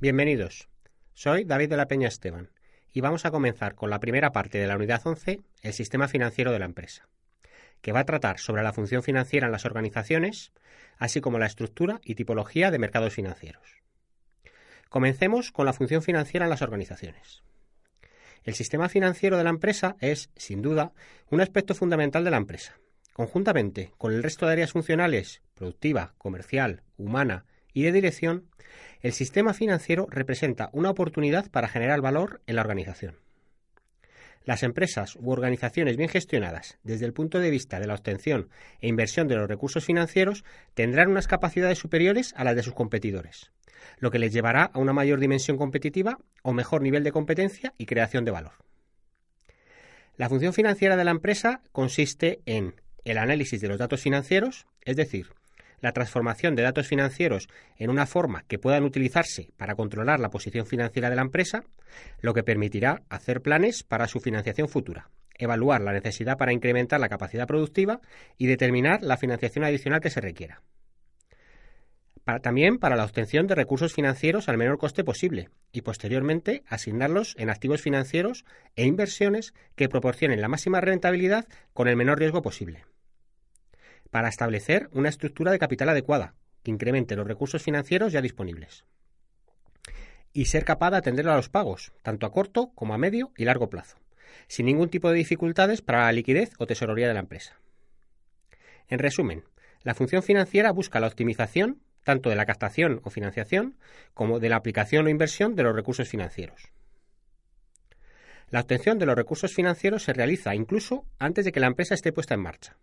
Bienvenidos. Soy David de la Peña Esteban y vamos a comenzar con la primera parte de la unidad 11, el sistema financiero de la empresa, que va a tratar sobre la función financiera en las organizaciones, así como la estructura y tipología de mercados financieros. Comencemos con la función financiera en las organizaciones. El sistema financiero de la empresa es, sin duda, un aspecto fundamental de la empresa. Conjuntamente con el resto de áreas funcionales, productiva, comercial, humana y de dirección, el sistema financiero representa una oportunidad para generar valor en la organización. Las empresas u organizaciones bien gestionadas desde el punto de vista de la obtención e inversión de los recursos financieros tendrán unas capacidades superiores a las de sus competidores, lo que les llevará a una mayor dimensión competitiva o mejor nivel de competencia y creación de valor. La función financiera de la empresa consiste en el análisis de los datos financieros, es decir, la transformación de datos financieros en una forma que puedan utilizarse para controlar la posición financiera de la empresa, lo que permitirá hacer planes para su financiación futura, evaluar la necesidad para incrementar la capacidad productiva y determinar la financiación adicional que se requiera. también para la obtención de recursos financieros al menor coste posible y posteriormente asignarlos en activos financieros e inversiones que proporcionen la máxima rentabilidad con el menor riesgo posible para establecer una estructura de capital adecuada que incremente los recursos financieros ya disponibles y ser capaz de atender a los pagos, tanto a corto como a medio y largo plazo, sin ningún tipo de dificultades para la liquidez o tesorería de la empresa. En resumen, la función financiera busca la optimización tanto de la captación o financiación como de la aplicación o inversión de los recursos financieros. La obtención de los recursos financieros se realiza incluso antes de que la empresa esté puesta en marcha.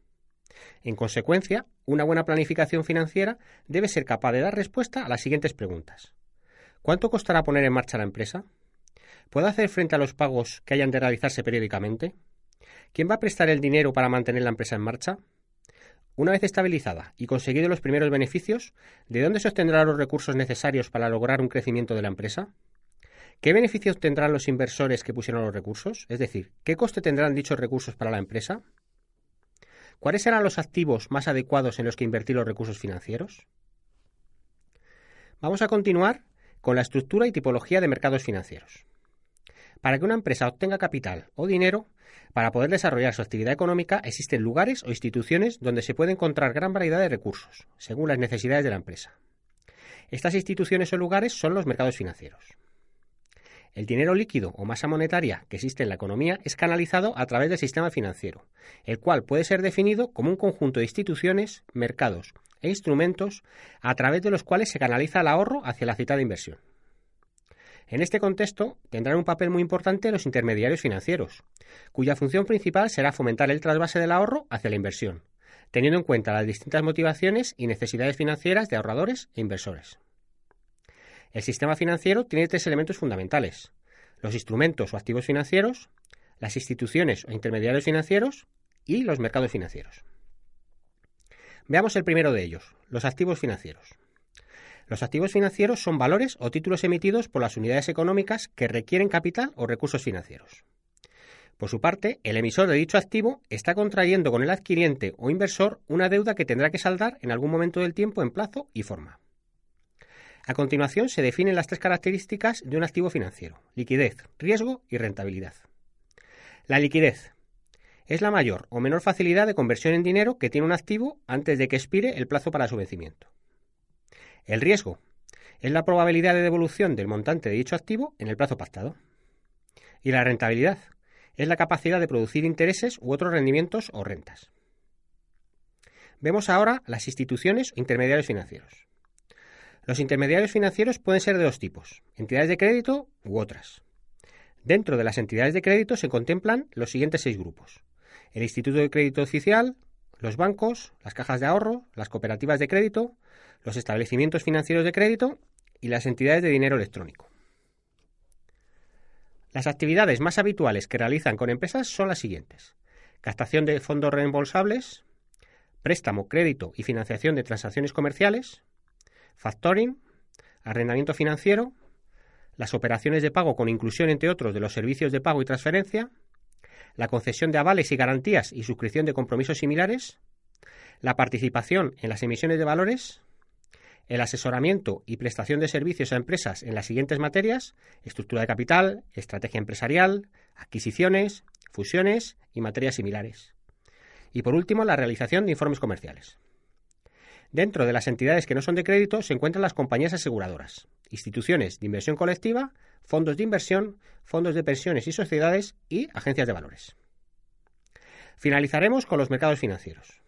En consecuencia, una buena planificación financiera debe ser capaz de dar respuesta a las siguientes preguntas. ¿Cuánto costará poner en marcha la empresa? ¿Puede hacer frente a los pagos que hayan de realizarse periódicamente? ¿Quién va a prestar el dinero para mantener la empresa en marcha? Una vez estabilizada y conseguidos los primeros beneficios, ¿de dónde se obtendrán los recursos necesarios para lograr un crecimiento de la empresa? ¿Qué beneficios tendrán los inversores que pusieron los recursos? Es decir, ¿qué coste tendrán dichos recursos para la empresa? ¿Cuáles serán los activos más adecuados en los que invertir los recursos financieros? Vamos a continuar con la estructura y tipología de mercados financieros. Para que una empresa obtenga capital o dinero, para poder desarrollar su actividad económica existen lugares o instituciones donde se puede encontrar gran variedad de recursos, según las necesidades de la empresa. Estas instituciones o lugares son los mercados financieros. El dinero líquido o masa monetaria que existe en la economía es canalizado a través del sistema financiero, el cual puede ser definido como un conjunto de instituciones, mercados e instrumentos a través de los cuales se canaliza el ahorro hacia la citada inversión. En este contexto tendrán un papel muy importante los intermediarios financieros, cuya función principal será fomentar el trasvase del ahorro hacia la inversión, teniendo en cuenta las distintas motivaciones y necesidades financieras de ahorradores e inversores. El sistema financiero tiene tres elementos fundamentales. Los instrumentos o activos financieros, las instituciones o intermediarios financieros y los mercados financieros. Veamos el primero de ellos, los activos financieros. Los activos financieros son valores o títulos emitidos por las unidades económicas que requieren capital o recursos financieros. Por su parte, el emisor de dicho activo está contrayendo con el adquiriente o inversor una deuda que tendrá que saldar en algún momento del tiempo en plazo y forma. A continuación se definen las tres características de un activo financiero, liquidez, riesgo y rentabilidad. La liquidez es la mayor o menor facilidad de conversión en dinero que tiene un activo antes de que expire el plazo para su vencimiento. El riesgo es la probabilidad de devolución del montante de dicho activo en el plazo pactado. Y la rentabilidad es la capacidad de producir intereses u otros rendimientos o rentas. Vemos ahora las instituciones o intermediarios financieros. Los intermediarios financieros pueden ser de dos tipos, entidades de crédito u otras. Dentro de las entidades de crédito se contemplan los siguientes seis grupos. El Instituto de Crédito Oficial, los bancos, las cajas de ahorro, las cooperativas de crédito, los establecimientos financieros de crédito y las entidades de dinero electrónico. Las actividades más habituales que realizan con empresas son las siguientes. Captación de fondos reembolsables, préstamo, crédito y financiación de transacciones comerciales, factoring, arrendamiento financiero, las operaciones de pago con inclusión, entre otros, de los servicios de pago y transferencia, la concesión de avales y garantías y suscripción de compromisos similares, la participación en las emisiones de valores, el asesoramiento y prestación de servicios a empresas en las siguientes materias, estructura de capital, estrategia empresarial, adquisiciones, fusiones y materias similares. Y por último, la realización de informes comerciales. Dentro de las entidades que no son de crédito se encuentran las compañías aseguradoras, instituciones de inversión colectiva, fondos de inversión, fondos de pensiones y sociedades y agencias de valores. Finalizaremos con los mercados financieros.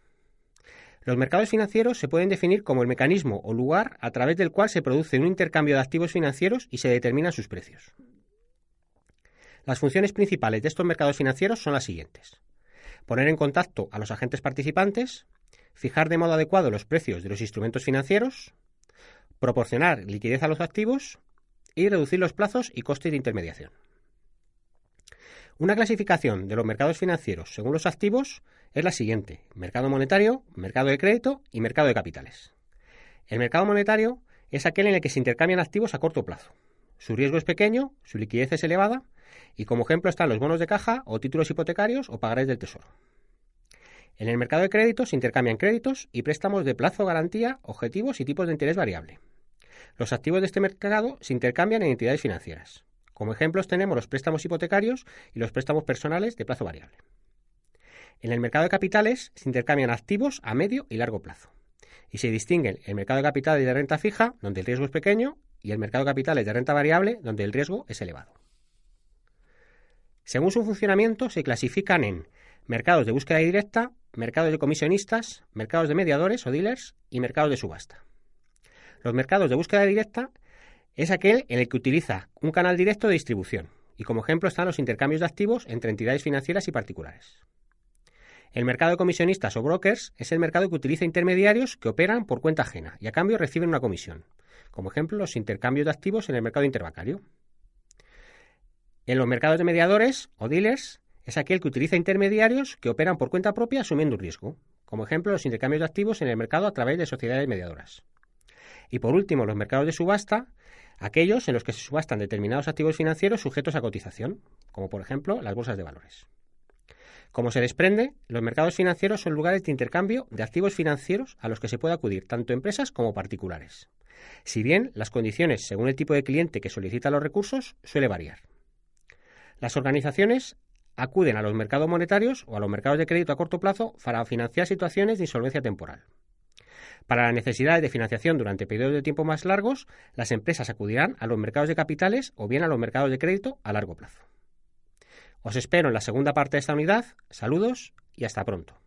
Los mercados financieros se pueden definir como el mecanismo o lugar a través del cual se produce un intercambio de activos financieros y se determinan sus precios. Las funciones principales de estos mercados financieros son las siguientes. Poner en contacto a los agentes participantes, fijar de modo adecuado los precios de los instrumentos financieros, proporcionar liquidez a los activos y reducir los plazos y costes de intermediación. Una clasificación de los mercados financieros según los activos es la siguiente. Mercado monetario, mercado de crédito y mercado de capitales. El mercado monetario es aquel en el que se intercambian activos a corto plazo. Su riesgo es pequeño, su liquidez es elevada y como ejemplo están los bonos de caja o títulos hipotecarios o pagarés del tesoro. En el mercado de crédito se intercambian créditos y préstamos de plazo, garantía, objetivos y tipos de interés variable. Los activos de este mercado se intercambian en entidades financieras. Como ejemplos tenemos los préstamos hipotecarios y los préstamos personales de plazo variable. En el mercado de capitales se intercambian activos a medio y largo plazo. Y se distinguen el mercado de capitales de renta fija, donde el riesgo es pequeño, y el mercado de capitales de renta variable, donde el riesgo es elevado. Según su funcionamiento, se clasifican en mercados de búsqueda directa, mercados de comisionistas, mercados de mediadores o dealers y mercados de subasta. Los mercados de búsqueda directa es aquel en el que utiliza un canal directo de distribución, y como ejemplo están los intercambios de activos entre entidades financieras y particulares. El mercado de comisionistas o brokers es el mercado que utiliza intermediarios que operan por cuenta ajena y a cambio reciben una comisión, como ejemplo los intercambios de activos en el mercado interbancario. En los mercados de mediadores o dealers es aquel que utiliza intermediarios que operan por cuenta propia asumiendo un riesgo, como ejemplo los intercambios de activos en el mercado a través de sociedades mediadoras. Y por último, los mercados de subasta, aquellos en los que se subastan determinados activos financieros sujetos a cotización, como por ejemplo las bolsas de valores. Como se desprende, los mercados financieros son lugares de intercambio de activos financieros a los que se puede acudir tanto empresas como particulares. Si bien las condiciones según el tipo de cliente que solicita los recursos suele variar. Las organizaciones acuden a los mercados monetarios o a los mercados de crédito a corto plazo para financiar situaciones de insolvencia temporal. Para las necesidades de financiación durante periodos de tiempo más largos, las empresas acudirán a los mercados de capitales o bien a los mercados de crédito a largo plazo. Os espero en la segunda parte de esta unidad. Saludos y hasta pronto.